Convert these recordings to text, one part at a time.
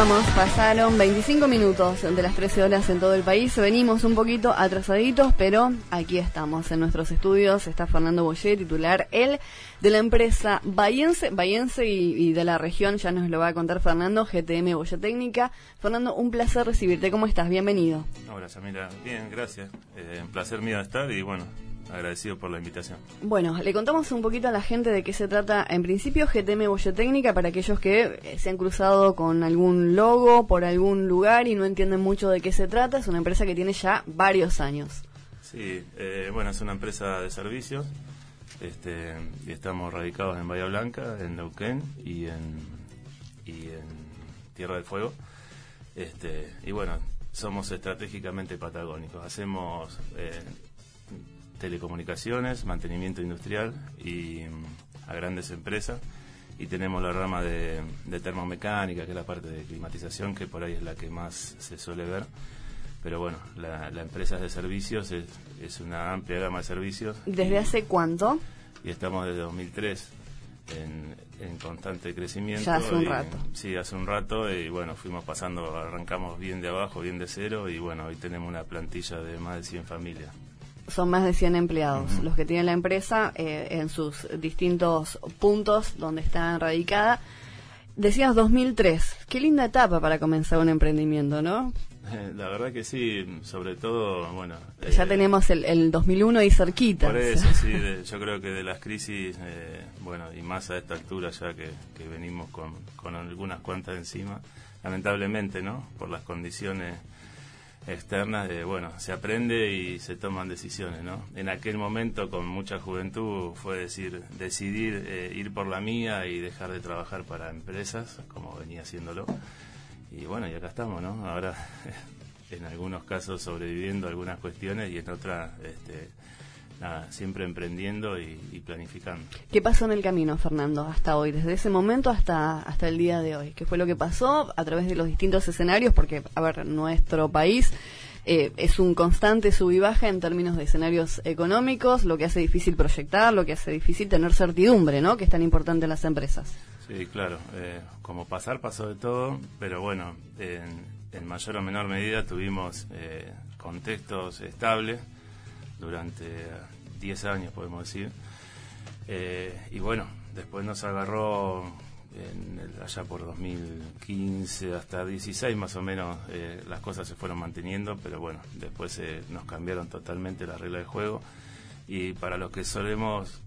Continuamos, pasaron 25 minutos de las 13 horas en todo el país. Venimos un poquito atrasaditos, pero aquí estamos en nuestros estudios. Está Fernando Boyer, titular, él de la empresa Bayense, Bayense y, de la región, ya nos lo va a contar Fernando, GTM Boya Técnica. Fernando, un placer recibirte. ¿Cómo estás? Bienvenido. Hola, Samira. Bien, gracias. Eh, un placer mío estar y bueno, agradecido por la invitación. Bueno, le contamos un poquito a la gente de qué se trata. En principio, GTM Boyotécnica, para aquellos que eh, se han cruzado con algún logo por algún lugar y no entienden mucho de qué se trata, es una empresa que tiene ya varios años. Sí, eh, bueno, es una empresa de servicios este, y estamos radicados en Bahía Blanca, en Neuquén y en, y en Tierra del Fuego. Este, y bueno, somos estratégicamente patagónicos. Hacemos eh, telecomunicaciones, mantenimiento industrial y mm, a grandes empresas. Y tenemos la rama de, termomecánica, que es la parte de climatización, que por ahí es la que más se suele ver. Pero bueno, la, empresa de servicios es, es, una amplia gama de servicios. ¿Desde hace cuánto? Y estamos desde 2003 en, en constante crecimiento. Ya hace un rato. Sí, hace un rato y bueno, fuimos pasando, arrancamos bien de abajo, bien de cero y bueno, hoy tenemos una plantilla de más de 100 familias son más de 100 empleados los que tiene la empresa eh, en sus distintos puntos donde está radicada. Decías 2003, qué linda etapa para comenzar un emprendimiento, ¿no? La verdad que sí, sobre todo, bueno... Ya eh, tenemos el, 2001 ahí cerquita. Por eso, sí, yo creo que de las crisis, eh, bueno, y más a esta altura ya que, que venimos con, con algunas cuantas encima, lamentablemente, ¿no? Por las condiciones externas de, bueno, se aprende y se toman decisiones, ¿no? En aquel momento, con mucha juventud, fue decir, decidir eh, ir por la mía y dejar de trabajar para empresas, como venía haciéndolo. Y bueno, y acá estamos, ¿no? Ahora, en algunos casos sobreviviendo algunas cuestiones y en otras, este, nada, siempre emprendiendo y, planificando. ¿Qué pasó en el camino, Fernando, hasta hoy, desde ese momento hasta, hasta el día de hoy? ¿Qué fue lo que pasó a través de los distintos escenarios? Porque, a ver, nuestro país eh, es un constante sub y baja en términos de escenarios económicos, lo que hace difícil proyectar, lo que hace difícil tener certidumbre, ¿no? Que es tan importante en las empresas. Sí, claro. Eh, como pasar, pasó de todo, pero bueno, en, mayor o menor medida tuvimos eh, contextos estables durante 10 años, podemos decir. Eh, y bueno, después nos agarró en allá por 2015 hasta 16 más o menos eh, las cosas se fueron manteniendo, pero bueno, después eh, nos cambiaron totalmente la regla del juego y para los que solemos,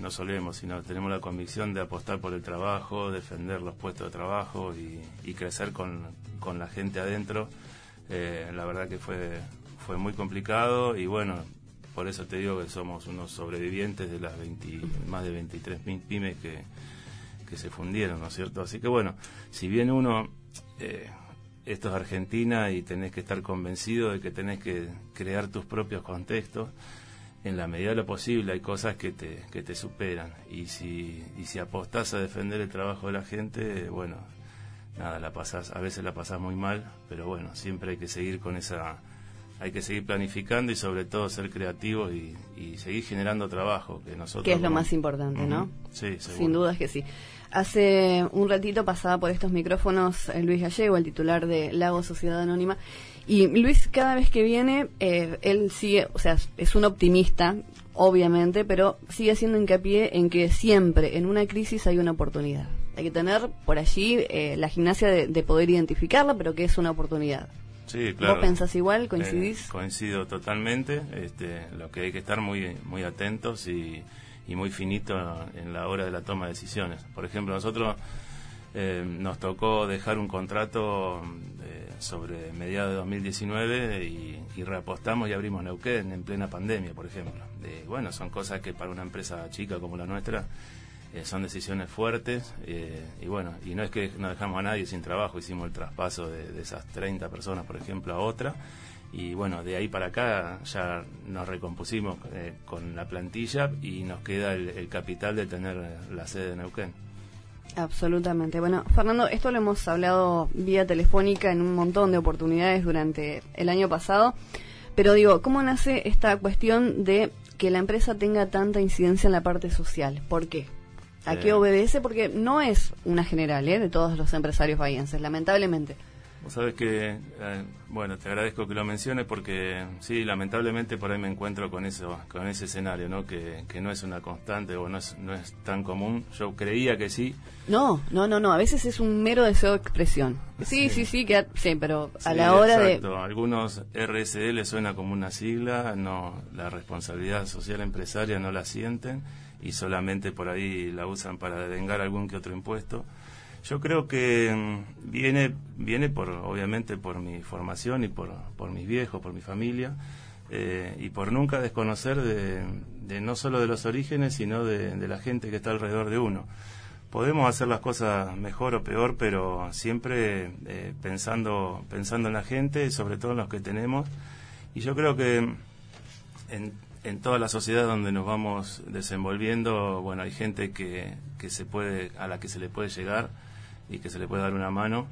no solemos, sino tenemos la convicción de apostar por el trabajo, defender los puestos de trabajo y, y crecer con, con, la gente adentro, la verdad que fue, fue muy complicado y bueno, por eso te digo que somos unos sobrevivientes de las más de 23 pymes que, que se fundieron, ¿no es cierto? Así que bueno, si bien uno, eh, esto es Argentina y tenés que estar convencido de que tenés que crear tus propios contextos, en la medida de lo posible hay cosas que te, que te superan y si, y si apostás a defender el trabajo de la gente, bueno, nada, la pasás, a veces la pasás muy mal, pero bueno, siempre hay que seguir con esa hay que seguir planificando y sobre todo ser creativos y, seguir generando trabajo que nosotros que es lo más importante no sí sin duda es que sí. Hace un ratito pasaba por estos micrófonos eh, Luis Gallego el titular de Lago Sociedad Anónima y Luis cada vez que viene eh, él sigue o sea es un optimista obviamente pero sigue haciendo hincapié en que siempre en una crisis hay una oportunidad. Hay que tener por allí eh, la gimnasia de poder identificarla pero que es una oportunidad Sí, claro. ¿Vos pensás igual? Eh, ¿Coincidís? coincido totalmente. Este, lo que hay que estar muy, muy atentos y, y muy finito en la hora de la toma de decisiones. Por ejemplo, nosotros eh, nos tocó dejar un contrato eh, sobre mediados de 2019 y, y, reapostamos y abrimos Neuquén en plena pandemia, por ejemplo. bueno, son cosas que para una empresa chica como la nuestra eh, son decisiones fuertes eh, y bueno, y no es que no dejamos a nadie sin trabajo, hicimos el traspaso de, esas 30 personas, por ejemplo, a otra y bueno, de ahí para acá ya nos recompusimos eh, con la plantilla y nos queda el, capital de tener la sede de Neuquén. Absolutamente. Bueno, Fernando, esto lo hemos hablado vía telefónica en un montón de oportunidades durante el año pasado, pero digo, ¿cómo nace esta cuestión de que la empresa tenga tanta incidencia en la parte social? ¿Por qué? ¿A qué obedece? Porque no es una general ¿eh? de todos los empresarios bahienses, lamentablemente. Vos sabés que, eh, bueno, te agradezco que lo menciones porque sí, lamentablemente por ahí me encuentro con eso, con ese escenario, ¿no? Que, que no es una constante o no es, no es tan común. Yo creía que sí. No, no, no, no. A veces es un mero deseo de expresión. Sí, sí, sí, que, sí pero a la hora exacto. de. Algunos RSL suena como una sigla, no, la responsabilidad social empresaria no la sienten y solamente por ahí la usan para devengar algún que otro impuesto. Yo creo que mm, viene, viene por, obviamente, por mi formación y por, por mis viejos, por mi familia, eh, y por nunca desconocer de, de, no solo de los orígenes, sino de, la gente que está alrededor de uno. Podemos hacer las cosas mejor o peor, pero siempre eh, pensando, pensando en la gente, sobre todo en los que tenemos. Y yo creo que en, en toda la sociedad donde nos vamos desenvolviendo, bueno, hay gente que, que se puede, a la que se le puede llegar y que se le puede dar una mano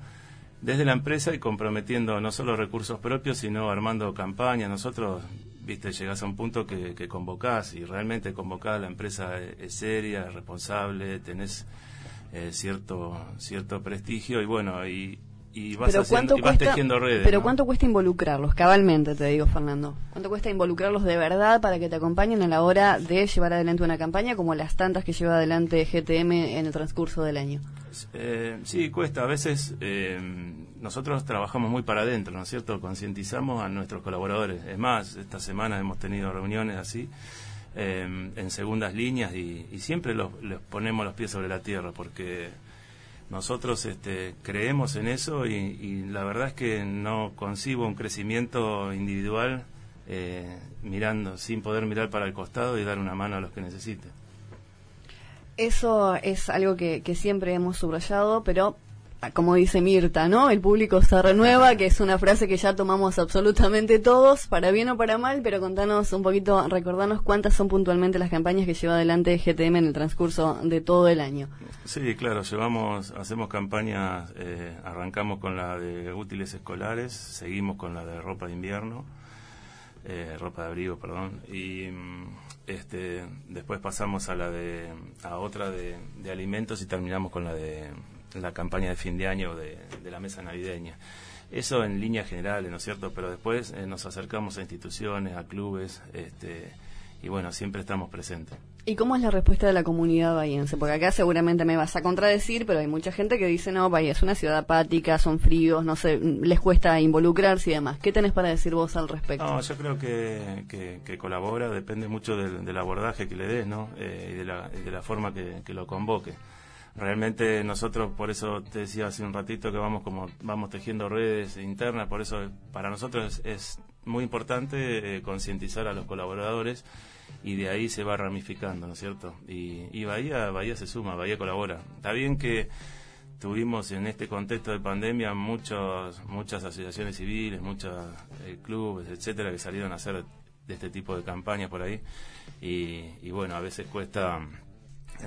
desde la empresa y comprometiendo no solo recursos propios, sino armando campañas. Nosotros, viste, llegás a un punto que, que convocás y realmente convocás, la empresa es, seria, es responsable, tenés eh, cierto, cierto prestigio y bueno, y, y vas, pero haciendo, y vas tejiendo redes. Pero ¿no? ¿cuánto cuesta involucrarlos? Cabalmente, te digo, Fernando. ¿Cuánto cuesta involucrarlos de verdad para que te acompañen a la hora de llevar adelante una campaña como las tantas que lleva adelante GTM en el transcurso del año? Eh, sí, cuesta. A veces eh, nosotros trabajamos muy para adentro, ¿no es cierto? Concientizamos a nuestros colaboradores. Es más, esta semana hemos tenido reuniones así. Eh, en segundas líneas y, y siempre los, ponemos los pies sobre la tierra porque nosotros este, creemos en eso y, la verdad es que no concibo un crecimiento individual eh, mirando, sin poder mirar para el costado y dar una mano a los que necesiten. Eso es algo que siempre hemos subrayado, pero como dice Mirta, ¿no? El público se renueva, que es una frase que ya tomamos absolutamente todos, para bien o para mal, pero contanos un poquito, recordanos cuántas son puntualmente las campañas que lleva adelante GTM en el transcurso de todo el año. Sí, claro, llevamos, hacemos campañas, eh, arrancamos con la de útiles escolares, seguimos con la de ropa de invierno, eh, ropa de abrigo, perdón, y este, después pasamos a la de, a otra de, de alimentos y terminamos con la de la campaña de fin de año de, de la mesa navideña. Eso en líneas generales, ¿no es cierto? Pero después eh, nos acercamos a instituciones, a clubes, este, y bueno, siempre estamos presentes. ¿Y cómo es la respuesta de la comunidad bahiense? Porque acá seguramente me vas a contradecir, pero hay mucha gente que dice, no, Bahía es una ciudad apática, son fríos, no sé, les cuesta involucrarse y demás. ¿Qué tenés para decir vos al respecto? No, yo creo que, que, que colabora, depende mucho del, del, abordaje que le des, ¿no? Eh, y de la, de la forma que, que lo convoque realmente nosotros por eso te decía hace un ratito que vamos como vamos tejiendo redes internas por eso para nosotros es, es muy importante eh, concientizar a los colaboradores y de ahí se va ramificando no es cierto y, y Bahía Bahía se suma Bahía colabora. Está bien que tuvimos en este contexto de pandemia muchos muchas asociaciones civiles muchos eh, clubes etcétera que salieron a hacer de este tipo de campañas por ahí. Y, y bueno a veces cuesta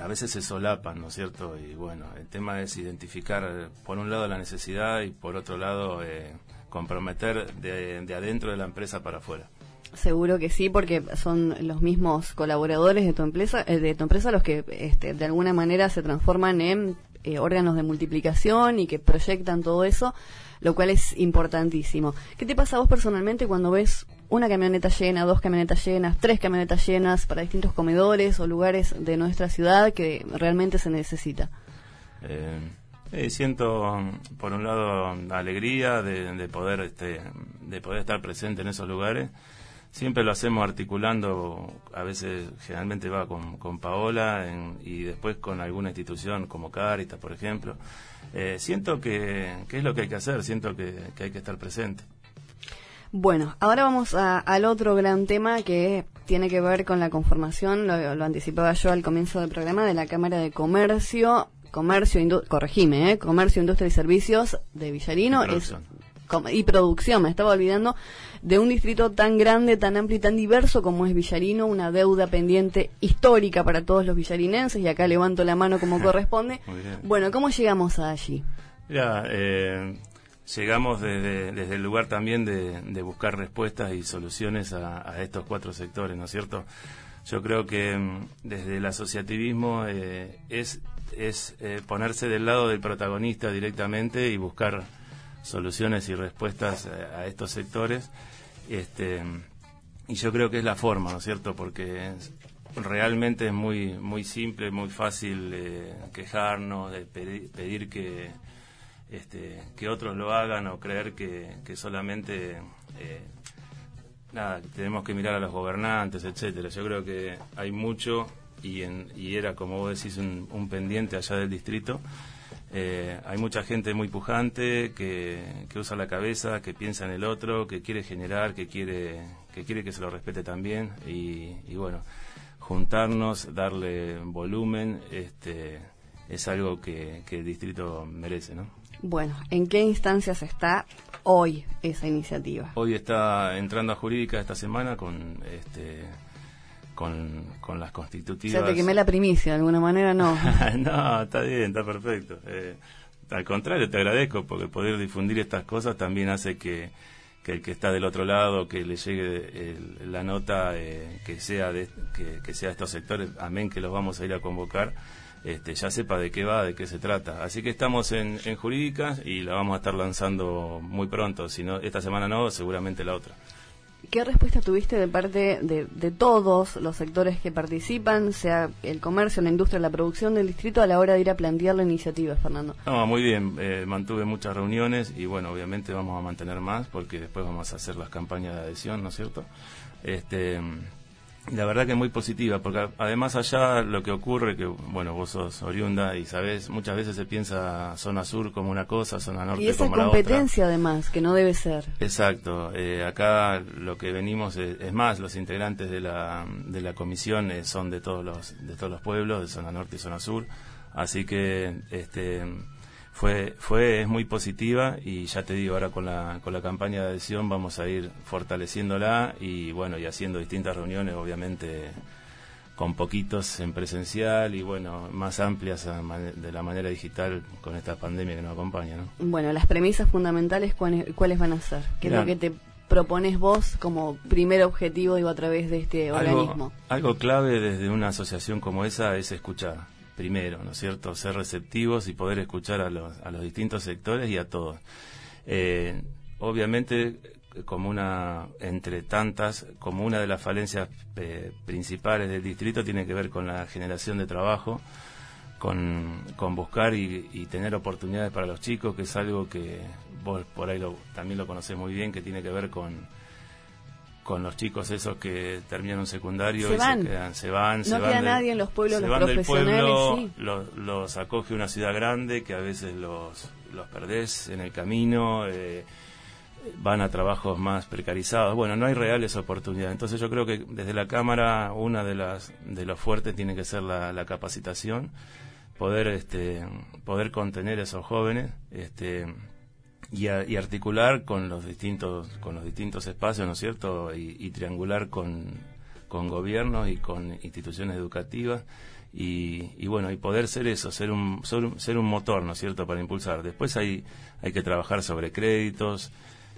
a veces se solapan, ¿no es cierto? Y bueno, el tema es identificar, por un lado, la necesidad y por otro lado, eh, comprometer de, de, adentro de la empresa para afuera. Seguro que sí, porque son los mismos colaboradores de tu empresa, eh, de tu empresa los que este, de alguna manera se transforman en eh, órganos de multiplicación y que proyectan todo eso, lo cual es importantísimo. ¿Qué te pasa a vos personalmente cuando ves una camioneta llena, dos camionetas llenas, tres camionetas llenas para distintos comedores o lugares de nuestra ciudad que realmente se necesita? Eh, siento, por un lado, alegría de, de, poder este, de poder estar presente en esos lugares. Siempre lo hacemos articulando, a veces generalmente va con, con Paola en, y después con alguna institución como Caritas, por ejemplo. Eh, siento que, que, es lo que hay que hacer, siento que, que hay que estar presente. Bueno, ahora vamos a, al otro gran tema que tiene que ver con la conformación, lo, lo, anticipaba yo al comienzo del programa, de la Cámara de Comercio, Comercio, Indu corregime, ¿eh? Comercio, Industria y Servicios de Villarino. Y producción. Es, y producción, me estaba olvidando, de un distrito tan grande, tan amplio y tan diverso como es Villarino, una deuda pendiente histórica para todos los villarinenses, y acá levanto la mano como corresponde. Bueno, ¿cómo llegamos a allí? Ya, eh, llegamos desde, desde, el lugar también de, de, buscar respuestas y soluciones a, a, estos cuatro sectores, ¿no es cierto? Yo creo que mm, desde el asociativismo eh, es, es eh, ponerse del lado del protagonista directamente y buscar soluciones y respuestas eh, a, estos sectores. Este, y yo creo que es la forma, ¿no es cierto? Porque realmente es muy muy simple, muy fácil quejarnos, de pedir, que este, que otros lo hagan o creer que, que solamente nada, tenemos que mirar a los gobernantes, etcétera. Yo creo que hay mucho y, en, y era, como vos decís, un, pendiente allá del distrito. Eh, hay mucha gente muy pujante que, que, usa la cabeza, que piensa en el otro, que quiere generar, que quiere que quiere que se lo respete también y, y bueno, juntarnos, darle volumen, este, es algo que, que el distrito merece, ¿no? Bueno, ¿en qué instancias está hoy esa iniciativa? Hoy está entrando a jurídica esta semana con este con, las constitutivas. O sea, te quemé la primicia, de alguna manera no. no, está bien, está perfecto. Eh, al contrario, te agradezco porque poder difundir estas cosas también hace que, el que está del otro lado, que le llegue la nota eh, que sea de que, que sea estos sectores, amén que los vamos a ir a convocar este, ya sepa de qué va, de qué se trata. Así que estamos en, en jurídicas y la vamos a estar lanzando muy pronto. Si no, esta semana no, seguramente la otra. ¿Qué respuesta tuviste de parte de, todos los sectores que participan, sea el comercio, la industria, la producción del distrito, a la hora de ir a plantear la iniciativa, Fernando? No, muy bien. Eh, mantuve muchas reuniones y, bueno, obviamente vamos a mantener más porque después vamos a hacer las campañas de adhesión, ¿no es cierto? Este, la verdad que es muy positiva, porque además allá lo que ocurre, que bueno, vos sos oriunda y sabés, muchas veces se piensa zona sur como una cosa, zona norte y esa como competencia además, que no debe ser. Exacto, eh, acá lo que venimos es, más, los integrantes de la, de la comisión eh, son de todos los, de todos los pueblos, de zona norte y zona sur, así que este fue, fue, es muy positiva y ya te digo, ahora con la, con la campaña de adhesión vamos a ir fortaleciéndola y bueno, y haciendo distintas reuniones, obviamente con poquitos en presencial y bueno, más amplias de la manera digital con esta pandemia que nos acompaña. ¿no? Bueno, las premisas fundamentales, ¿cuáles, van a ser? ¿Qué es lo que te propones vos como primer objetivo digo, a través de este organismo? Algo clave desde una asociación como esa es escuchar primero, ¿no es cierto? Ser receptivos y poder escuchar a los, a los distintos sectores y a todos. Eh, obviamente, como una, entre tantas, como una de las falencias eh, principales del distrito tiene que ver con la generación de trabajo, con, con buscar y, tener oportunidades para los chicos, que es algo que vos por ahí lo, también lo conocés muy bien, que tiene que ver con con los chicos esos que terminan un secundario se y van. se quedan, se van, no queda nadie en los pueblos, se los van profesionales, del pueblo, sí. los, los, acoge una ciudad grande que a veces los, los perdés en el camino, eh, van a trabajos más precarizados. Bueno, no hay reales oportunidades. Entonces yo creo que desde la Cámara una de las de los fuertes tiene que ser la, la capacitación, poder este poder contener a esos jóvenes, este y, articular con los distintos con los distintos espacios no es cierto y, triangular con, con gobiernos y con instituciones educativas. Y, bueno y poder ser eso ser un, ser un motor no es cierto para impulsar. Después hay hay que trabajar sobre créditos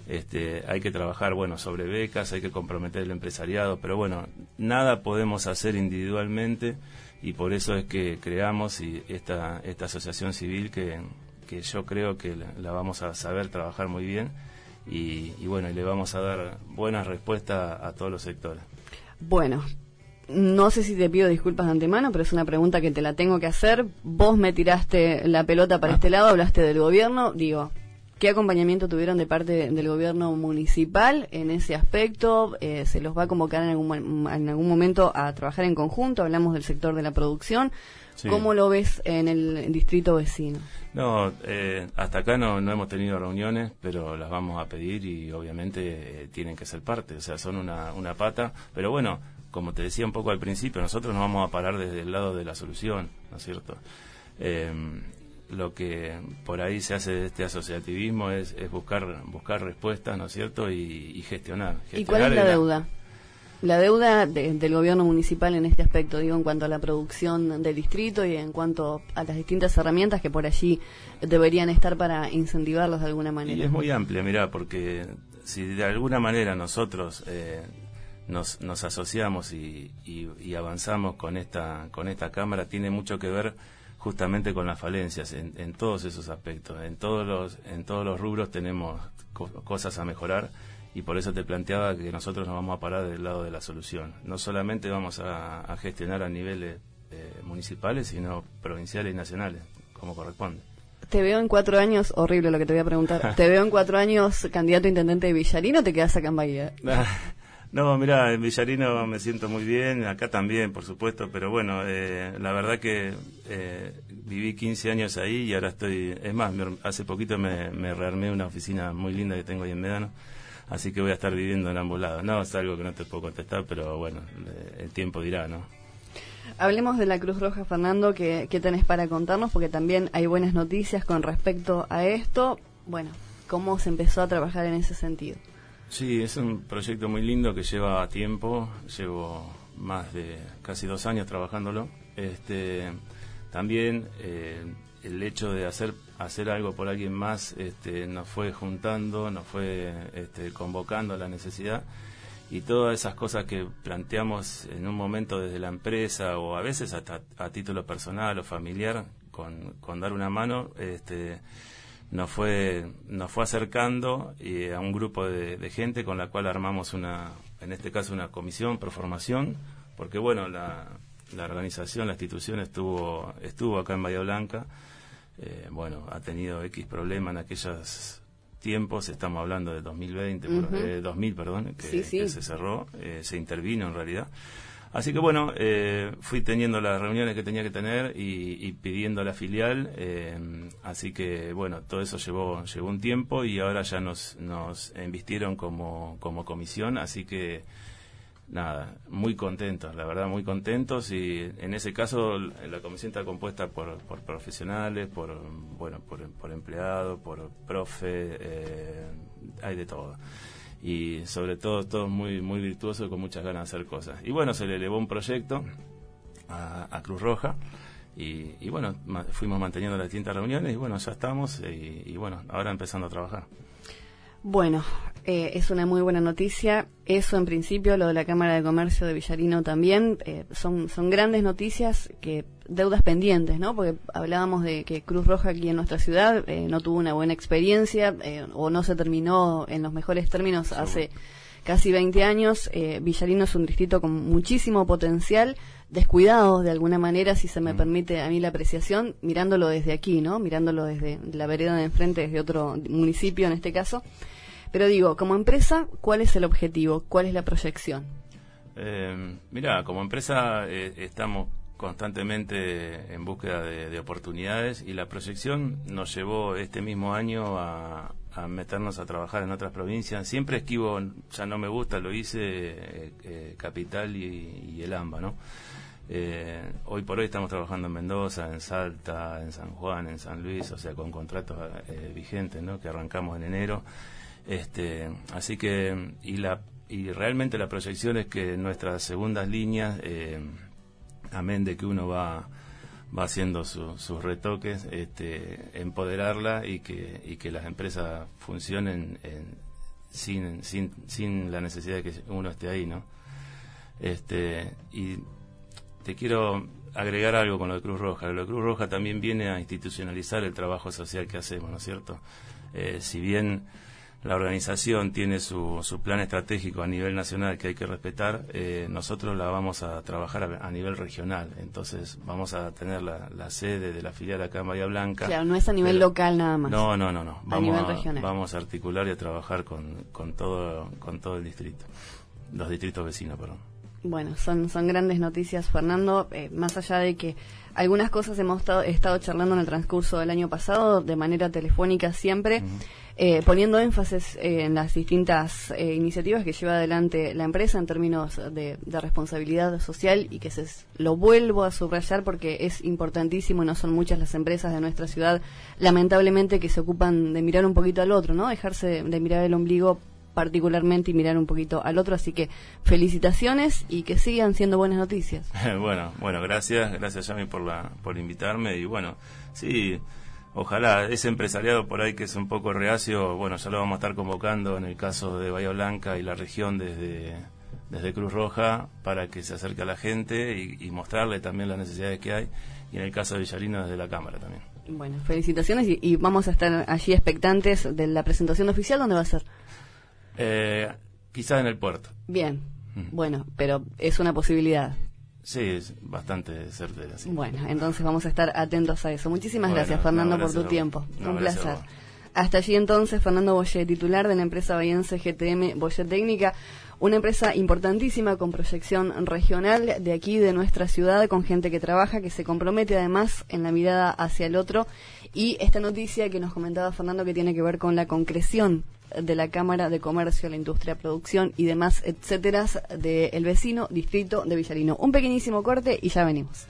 este, hay que trabajar bueno sobre becas hay que comprometer el empresariado pero bueno nada podemos hacer individualmente y por eso es que creamos y esta esta asociación civil que que yo creo que la, vamos a saber trabajar muy bien y, bueno, y le vamos a dar buenas respuestas a todos los sectores. Bueno, no sé si te pido disculpas de antemano, pero es una pregunta que te la tengo que hacer. Vos me tiraste la pelota para ah. este lado, hablaste del gobierno, digo, ¿qué acompañamiento tuvieron de parte del gobierno municipal en ese aspecto? Eh, ¿Se los va a convocar en algún, en algún momento a trabajar en conjunto? Hablamos del sector de la producción. ¿Cómo lo ves en el distrito vecino? No, eh, hasta acá no, no hemos tenido reuniones, pero las vamos a pedir y obviamente eh, tienen que ser parte, o sea, son una, una pata, pero bueno, como te decía un poco al principio, nosotros no vamos a parar desde el lado de la solución, ¿no es cierto? Em, lo que por ahí se hace de este asociativismo es, es buscar buscar respuestas, ¿no es cierto? Y, gestionar, ¿Y cuál es la deuda? La deuda del gobierno municipal en este aspecto, digo, en cuanto a la producción del distrito y en cuanto a las distintas herramientas que por allí deberían estar para incentivarlos de alguna manera. Y es muy amplia, mira, porque si de alguna manera nosotros eh, nos, nos asociamos y, y, avanzamos con esta, con esta Cámara tiene mucho que ver justamente con las falencias en, en todos esos aspectos. En todos los, en todos los rubros tenemos cosas a mejorar y por eso te planteaba que nosotros nos vamos a parar del lado de la solución. No solamente vamos a, gestionar a niveles eh, municipales, sino provinciales y nacionales, como corresponde. Te veo en cuatro años, horrible lo que te voy a preguntar, te veo en cuatro años candidato a intendente de Villarino, te quedas acá en Bahía. No, mira, en Villarino me siento muy bien, acá también, por supuesto, pero bueno, eh, la verdad que eh, viví 15 años ahí y ahora estoy, es más, hace poquito me, me rearmé una oficina muy linda que tengo ahí en Medano, así que voy a estar viviendo en ambos lados. No, es algo que no te puedo contestar, pero bueno, el tiempo dirá, ¿no? Hablemos de la Cruz Roja, Fernando, ¿qué, ¿qué tenés para contarnos? Porque también hay buenas noticias con respecto a esto. Bueno, ¿cómo se empezó a trabajar en ese sentido? Sí, es un proyecto muy lindo que lleva tiempo, llevo más de casi dos años trabajándolo. Este, también eh, el hecho de hacer hacer algo por alguien más este, nos fue juntando, nos fue este, convocando a la necesidad. Y todas esas cosas que planteamos en un momento desde la empresa o a veces hasta a título personal o familiar con, con dar una mano, este, nos fue, nos fue acercando a un grupo de, gente con la cual armamos una, en este caso una comisión pro formación, porque bueno, la, la organización, la institución estuvo, estuvo acá en Bahía Blanca, eh, bueno, ha tenido X problema en aquellos tiempos, estamos hablando de 2020, 2000, perdón, que, que se cerró, eh, se intervino en realidad. Así que bueno, eh, fui teniendo las reuniones que tenía que tener y, pidiendo a la filial. Eh, así que bueno, todo eso llevó, llevó un tiempo y ahora ya nos, nos invistieron como, como comisión. Así que nada, muy contentos, la verdad, muy contentos. Y en ese caso, la comisión está compuesta por, por profesionales, por, bueno, por, por empleados, por profe, eh, hay de todo y sobre todo todos muy muy virtuosos con muchas ganas de hacer cosas. Y bueno, se le elevó un proyecto a, Cruz Roja y, bueno, fuimos manteniendo las distintas reuniones y bueno, ya estamos y bueno, ahora empezando a trabajar. Bueno, eh, es una muy buena noticia. Eso en principio, lo de la Cámara de Comercio de Villarino también, eh, son, son grandes noticias que deudas pendientes, ¿no? Porque hablábamos de que Cruz Roja aquí en nuestra ciudad eh, no tuvo una buena experiencia o no se terminó en los mejores términos hace casi 20 años. Villarino es un distrito con muchísimo potencial descuidados de alguna manera, si se me mm. permite a mí la apreciación, mirándolo desde aquí, ¿no? Mirándolo desde la vereda de enfrente, desde otro municipio en este caso. Pero digo, como empresa, ¿cuál es el objetivo? ¿Cuál es la proyección? Eh, mira, como empresa eh, estamos constantemente en búsqueda de, oportunidades y la proyección nos llevó este mismo año a, meternos a trabajar en otras provincias. Siempre esquivo, ya no me gusta, lo hice eh, eh, Capital y, el AMBA, ¿no? Eh, hoy por hoy estamos trabajando en Mendoza, en Salta, en San Juan, en San Luis, o sea, con contratos vigentes, ¿no? Que arrancamos en enero. Este, así que, y la, y realmente la proyección es que nuestras segundas líneas, amén de que uno va, va haciendo sus retoques, este, empoderarla y que, y que las empresas funcionen sin, sin, sin la necesidad de que uno esté ahí, ¿no? Este, y te quiero agregar algo con lo de Cruz Roja. Lo de Cruz Roja también viene a institucionalizar el trabajo social que hacemos, ¿no es cierto? Eh, si bien la organización tiene su, su, plan estratégico a nivel nacional que hay que respetar, eh, nosotros la vamos a trabajar a, nivel regional. Entonces vamos a tener la, sede de la filial acá en Bahía Blanca. Claro, no es a nivel local nada más. No, no, no, no. Vamos a nivel regional. Vamos a articular y a trabajar con, con, todo, con todo el distrito. Los distritos vecinos, perdón. Bueno, son, son grandes noticias, Fernando. Eh, más allá de que algunas cosas hemos estado, charlando en el transcurso del año pasado, de manera telefónica siempre, eh, poniendo énfasis eh, en las distintas iniciativas que lleva adelante la empresa en términos de, responsabilidad social y que se, lo vuelvo a subrayar porque es importantísimo no son muchas las empresas de nuestra ciudad, lamentablemente, que se ocupan de mirar un poquito al otro, ¿no? Dejarse de mirar el ombligo particularmente y mirar un poquito al otro. Así que felicitaciones y que sigan siendo buenas noticias. bueno, bueno, gracias, gracias Yami por la, por invitarme y bueno, sí, ojalá ese empresariado por ahí que es un poco reacio, bueno, ya lo vamos a estar convocando en el caso de Bahía Blanca y la región desde desde Cruz Roja para que se acerque a la gente y, mostrarle también las necesidades que hay, y en el caso de Villarino desde la Cámara también. Bueno, felicitaciones y, vamos a estar allí expectantes de la presentación oficial, ¿dónde va a ser? Eh, quizás en el puerto. Bien, bueno, pero es una posibilidad. Sí, es bastante certera. Bueno, entonces vamos a estar atentos a eso. Muchísimas gracias, Fernando, por tu tiempo. Un placer. Hasta allí entonces, Fernando Boye, titular de la empresa bahiense GTM Boye Técnica, una empresa importantísima con proyección regional de aquí, de nuestra ciudad, con gente que trabaja, que se compromete además en la mirada hacia el otro. Y esta noticia que nos comentaba Fernando que tiene que ver con la concreción de la Cámara de Comercio, la Industria, Producción y demás, etcétera, del vecino distrito de Villarino. Un pequeñísimo corte y ya venimos.